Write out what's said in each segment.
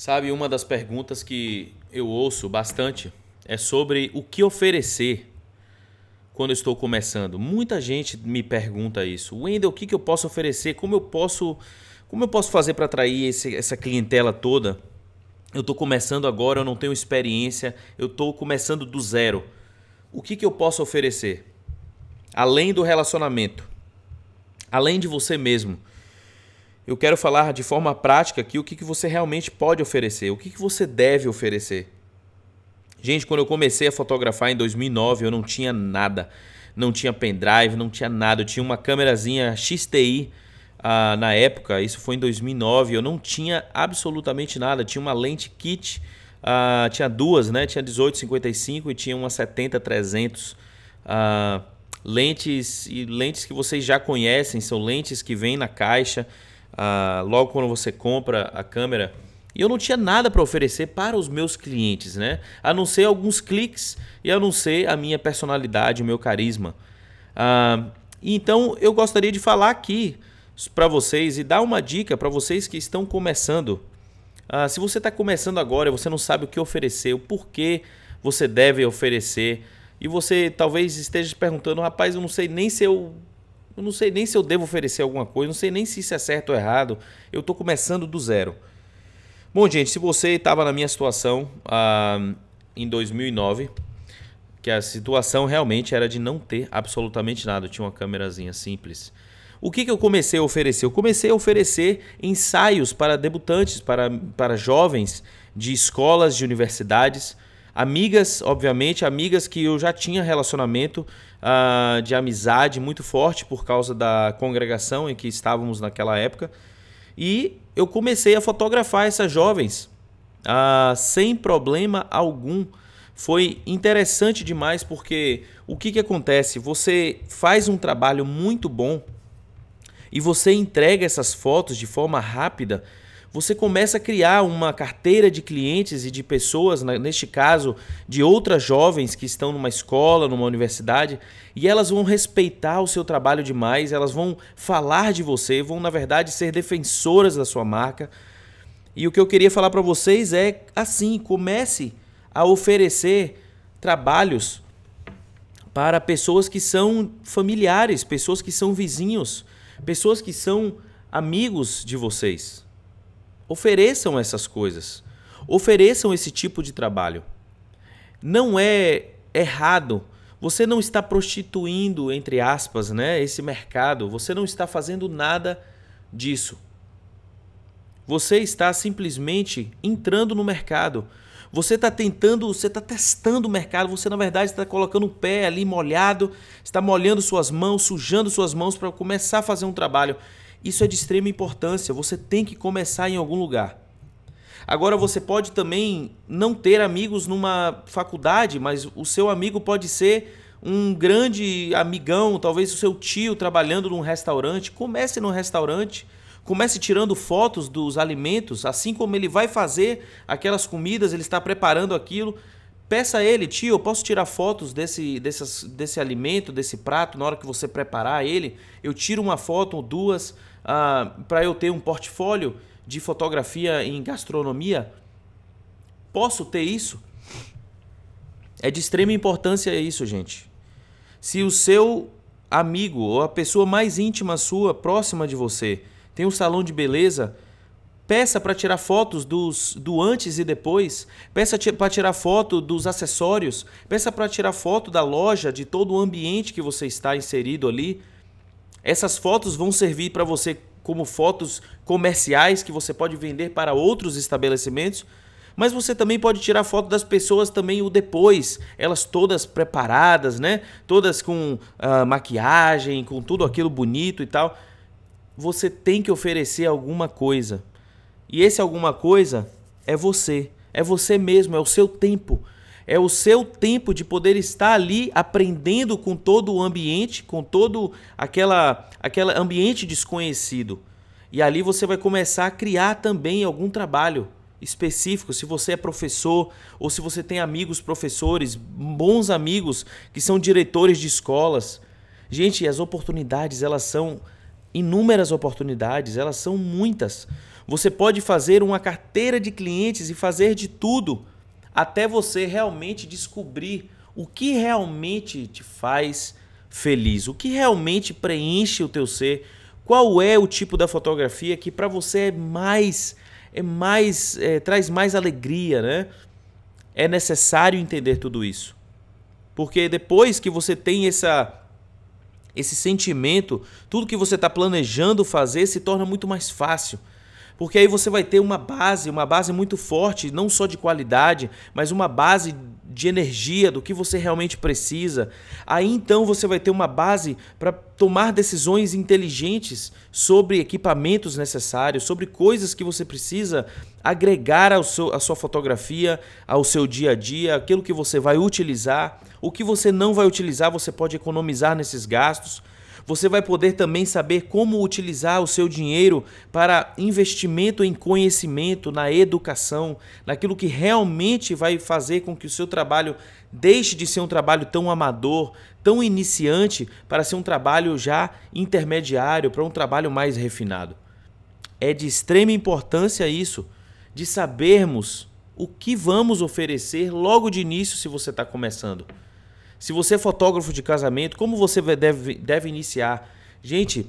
Sabe, uma das perguntas que eu ouço bastante é sobre o que oferecer quando eu estou começando. Muita gente me pergunta isso. Wendel, o que, que eu posso oferecer? Como eu posso, como eu posso fazer para atrair esse, essa clientela toda? Eu estou começando agora, eu não tenho experiência, eu estou começando do zero. O que, que eu posso oferecer? Além do relacionamento, além de você mesmo eu quero falar de forma prática aqui o que, que você realmente pode oferecer, o que, que você deve oferecer. Gente, quando eu comecei a fotografar em 2009, eu não tinha nada. Não tinha pendrive, não tinha nada. Eu tinha uma câmerazinha XTI ah, na época, isso foi em 2009. Eu não tinha absolutamente nada. Tinha uma lente kit, uh, tinha duas, né? Tinha 1855 e tinha uma 70-300. Uh, lentes e lentes que vocês já conhecem, são lentes que vêm na caixa logo quando você compra a câmera. E eu não tinha nada para oferecer para os meus clientes, né? A não ser alguns cliques e a não ser a minha personalidade, o meu carisma. Ah, então eu gostaria de falar aqui para vocês e dar uma dica para vocês que estão começando. Ah, se você está começando agora você não sabe o que oferecer, o porquê você deve oferecer, e você talvez esteja perguntando, rapaz, eu não sei nem se eu eu não sei nem se eu devo oferecer alguma coisa, não sei nem se isso é certo ou errado. Eu estou começando do zero. Bom, gente, se você estava na minha situação ah, em 2009, que a situação realmente era de não ter absolutamente nada, eu tinha uma câmerazinha simples. O que, que eu comecei a oferecer? Eu comecei a oferecer ensaios para debutantes, para, para jovens de escolas, de universidades, amigas, obviamente, amigas que eu já tinha relacionamento uh, de amizade muito forte por causa da congregação em que estávamos naquela época. E eu comecei a fotografar essas jovens uh, sem problema algum. Foi interessante demais porque o que, que acontece? Você faz um trabalho muito bom e você entrega essas fotos de forma rápida você começa a criar uma carteira de clientes e de pessoas, neste caso, de outras jovens que estão numa escola, numa universidade, e elas vão respeitar o seu trabalho demais, elas vão falar de você, vão, na verdade, ser defensoras da sua marca. E o que eu queria falar para vocês é assim: comece a oferecer trabalhos para pessoas que são familiares, pessoas que são vizinhos, pessoas que são amigos de vocês. Ofereçam essas coisas. Ofereçam esse tipo de trabalho. Não é errado. Você não está prostituindo, entre aspas, né, esse mercado. Você não está fazendo nada disso. Você está simplesmente entrando no mercado. Você está tentando, você está testando o mercado. Você, na verdade, está colocando o pé ali molhado, está molhando suas mãos, sujando suas mãos para começar a fazer um trabalho. Isso é de extrema importância, você tem que começar em algum lugar. Agora você pode também não ter amigos numa faculdade, mas o seu amigo pode ser um grande amigão, talvez o seu tio trabalhando num restaurante. Comece no restaurante, comece tirando fotos dos alimentos, assim como ele vai fazer aquelas comidas, ele está preparando aquilo. Peça a ele, tio, eu posso tirar fotos desse, desse alimento, desse prato, na hora que você preparar ele? Eu tiro uma foto ou duas ah, para eu ter um portfólio de fotografia em gastronomia? Posso ter isso? É de extrema importância isso, gente. Se o seu amigo ou a pessoa mais íntima sua, próxima de você, tem um salão de beleza, peça para tirar fotos dos, do antes e depois, peça para tirar foto dos acessórios, peça para tirar foto da loja, de todo o ambiente que você está inserido ali. Essas fotos vão servir para você como fotos comerciais que você pode vender para outros estabelecimentos, mas você também pode tirar foto das pessoas também o depois, elas todas preparadas, né? Todas com uh, maquiagem, com tudo aquilo bonito e tal. Você tem que oferecer alguma coisa. E esse alguma coisa é você, é você mesmo, é o seu tempo é o seu tempo de poder estar ali aprendendo com todo o ambiente, com todo aquela aquele ambiente desconhecido. E ali você vai começar a criar também algum trabalho específico, se você é professor ou se você tem amigos professores, bons amigos que são diretores de escolas. Gente, as oportunidades, elas são inúmeras oportunidades, elas são muitas. Você pode fazer uma carteira de clientes e fazer de tudo até você realmente descobrir o que realmente te faz feliz, o que realmente preenche o teu ser, qual é o tipo da fotografia que para você é mais é mais é, traz mais alegria, né? É necessário entender tudo isso, porque depois que você tem essa esse sentimento, tudo que você está planejando fazer se torna muito mais fácil. Porque aí você vai ter uma base, uma base muito forte, não só de qualidade, mas uma base de energia, do que você realmente precisa. Aí então você vai ter uma base para tomar decisões inteligentes sobre equipamentos necessários, sobre coisas que você precisa agregar ao seu, à sua fotografia, ao seu dia a dia, aquilo que você vai utilizar. O que você não vai utilizar, você pode economizar nesses gastos. Você vai poder também saber como utilizar o seu dinheiro para investimento em conhecimento, na educação, naquilo que realmente vai fazer com que o seu trabalho deixe de ser um trabalho tão amador, tão iniciante, para ser um trabalho já intermediário, para um trabalho mais refinado. É de extrema importância isso, de sabermos o que vamos oferecer logo de início se você está começando. Se você é fotógrafo de casamento, como você deve, deve iniciar? Gente,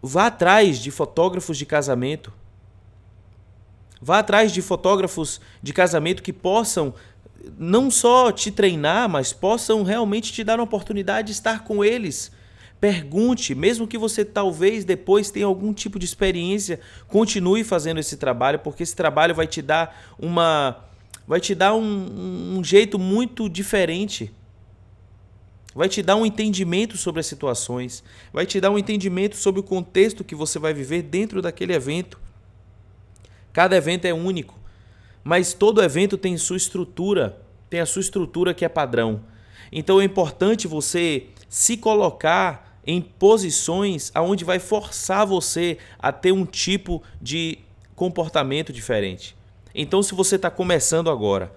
vá atrás de fotógrafos de casamento. Vá atrás de fotógrafos de casamento que possam não só te treinar, mas possam realmente te dar uma oportunidade de estar com eles. Pergunte, mesmo que você talvez depois tenha algum tipo de experiência, continue fazendo esse trabalho, porque esse trabalho vai te dar uma vai te dar um, um jeito muito diferente. Vai te dar um entendimento sobre as situações, vai te dar um entendimento sobre o contexto que você vai viver dentro daquele evento. Cada evento é único, mas todo evento tem sua estrutura, tem a sua estrutura que é padrão. Então é importante você se colocar em posições aonde vai forçar você a ter um tipo de comportamento diferente. Então, se você está começando agora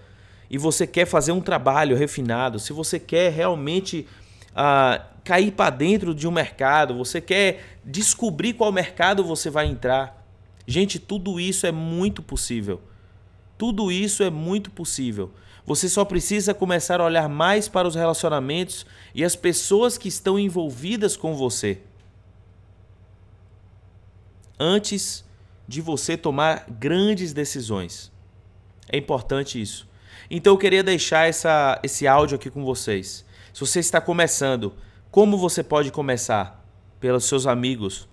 e você quer fazer um trabalho refinado, se você quer realmente ah, cair para dentro de um mercado, você quer descobrir qual mercado você vai entrar, gente, tudo isso é muito possível. Tudo isso é muito possível. Você só precisa começar a olhar mais para os relacionamentos e as pessoas que estão envolvidas com você. Antes de você tomar grandes decisões. É importante isso. Então eu queria deixar essa, esse áudio aqui com vocês. Se você está começando, como você pode começar? Pelos seus amigos,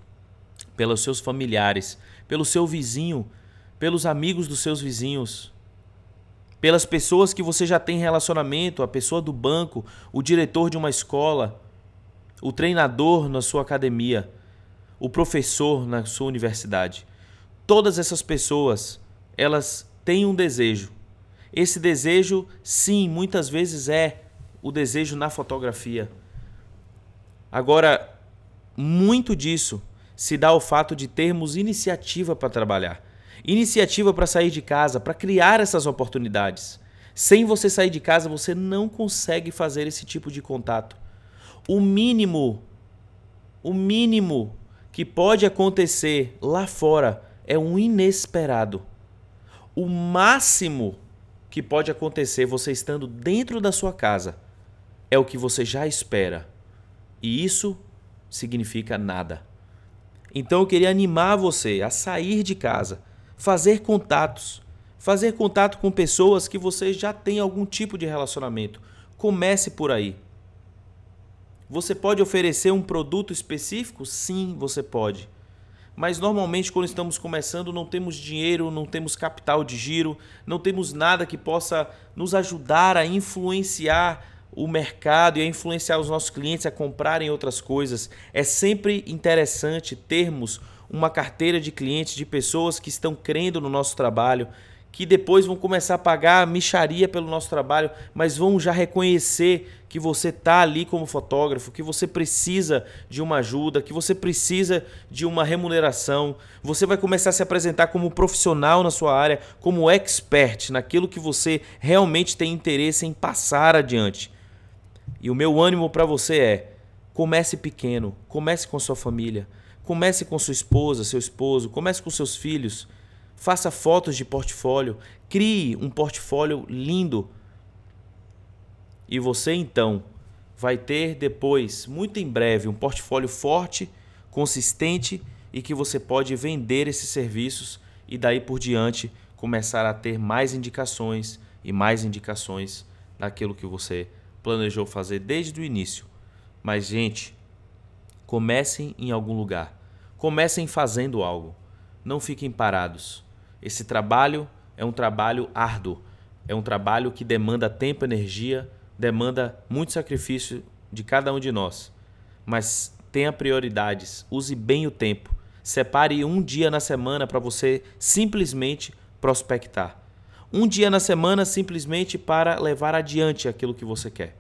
pelos seus familiares, pelo seu vizinho, pelos amigos dos seus vizinhos, pelas pessoas que você já tem relacionamento, a pessoa do banco, o diretor de uma escola, o treinador na sua academia, o professor na sua universidade. Todas essas pessoas, elas têm um desejo. Esse desejo, sim, muitas vezes é o desejo na fotografia. Agora, muito disso se dá ao fato de termos iniciativa para trabalhar, iniciativa para sair de casa, para criar essas oportunidades. Sem você sair de casa, você não consegue fazer esse tipo de contato. O mínimo, o mínimo que pode acontecer lá fora é um inesperado. O máximo que pode acontecer você estando dentro da sua casa é o que você já espera. E isso significa nada. Então eu queria animar você a sair de casa, fazer contatos, fazer contato com pessoas que você já tem algum tipo de relacionamento. Comece por aí. Você pode oferecer um produto específico? Sim, você pode. Mas normalmente, quando estamos começando, não temos dinheiro, não temos capital de giro, não temos nada que possa nos ajudar a influenciar o mercado e a influenciar os nossos clientes a comprarem outras coisas. É sempre interessante termos uma carteira de clientes, de pessoas que estão crendo no nosso trabalho, que depois vão começar a pagar micharia pelo nosso trabalho, mas vão já reconhecer que você está ali como fotógrafo, que você precisa de uma ajuda, que você precisa de uma remuneração. Você vai começar a se apresentar como profissional na sua área, como expert naquilo que você realmente tem interesse em passar adiante. E o meu ânimo para você é: comece pequeno, comece com sua família Comece com sua esposa, seu esposo, comece com seus filhos. Faça fotos de portfólio, crie um portfólio lindo. E você então vai ter depois, muito em breve, um portfólio forte, consistente e que você pode vender esses serviços e daí por diante começar a ter mais indicações e mais indicações daquilo que você planejou fazer desde o início. Mas, gente, comecem em algum lugar. Comecem fazendo algo. Não fiquem parados. Esse trabalho é um trabalho árduo. É um trabalho que demanda tempo, energia, demanda muito sacrifício de cada um de nós. Mas tenha prioridades. Use bem o tempo. Separe um dia na semana para você simplesmente prospectar. Um dia na semana simplesmente para levar adiante aquilo que você quer.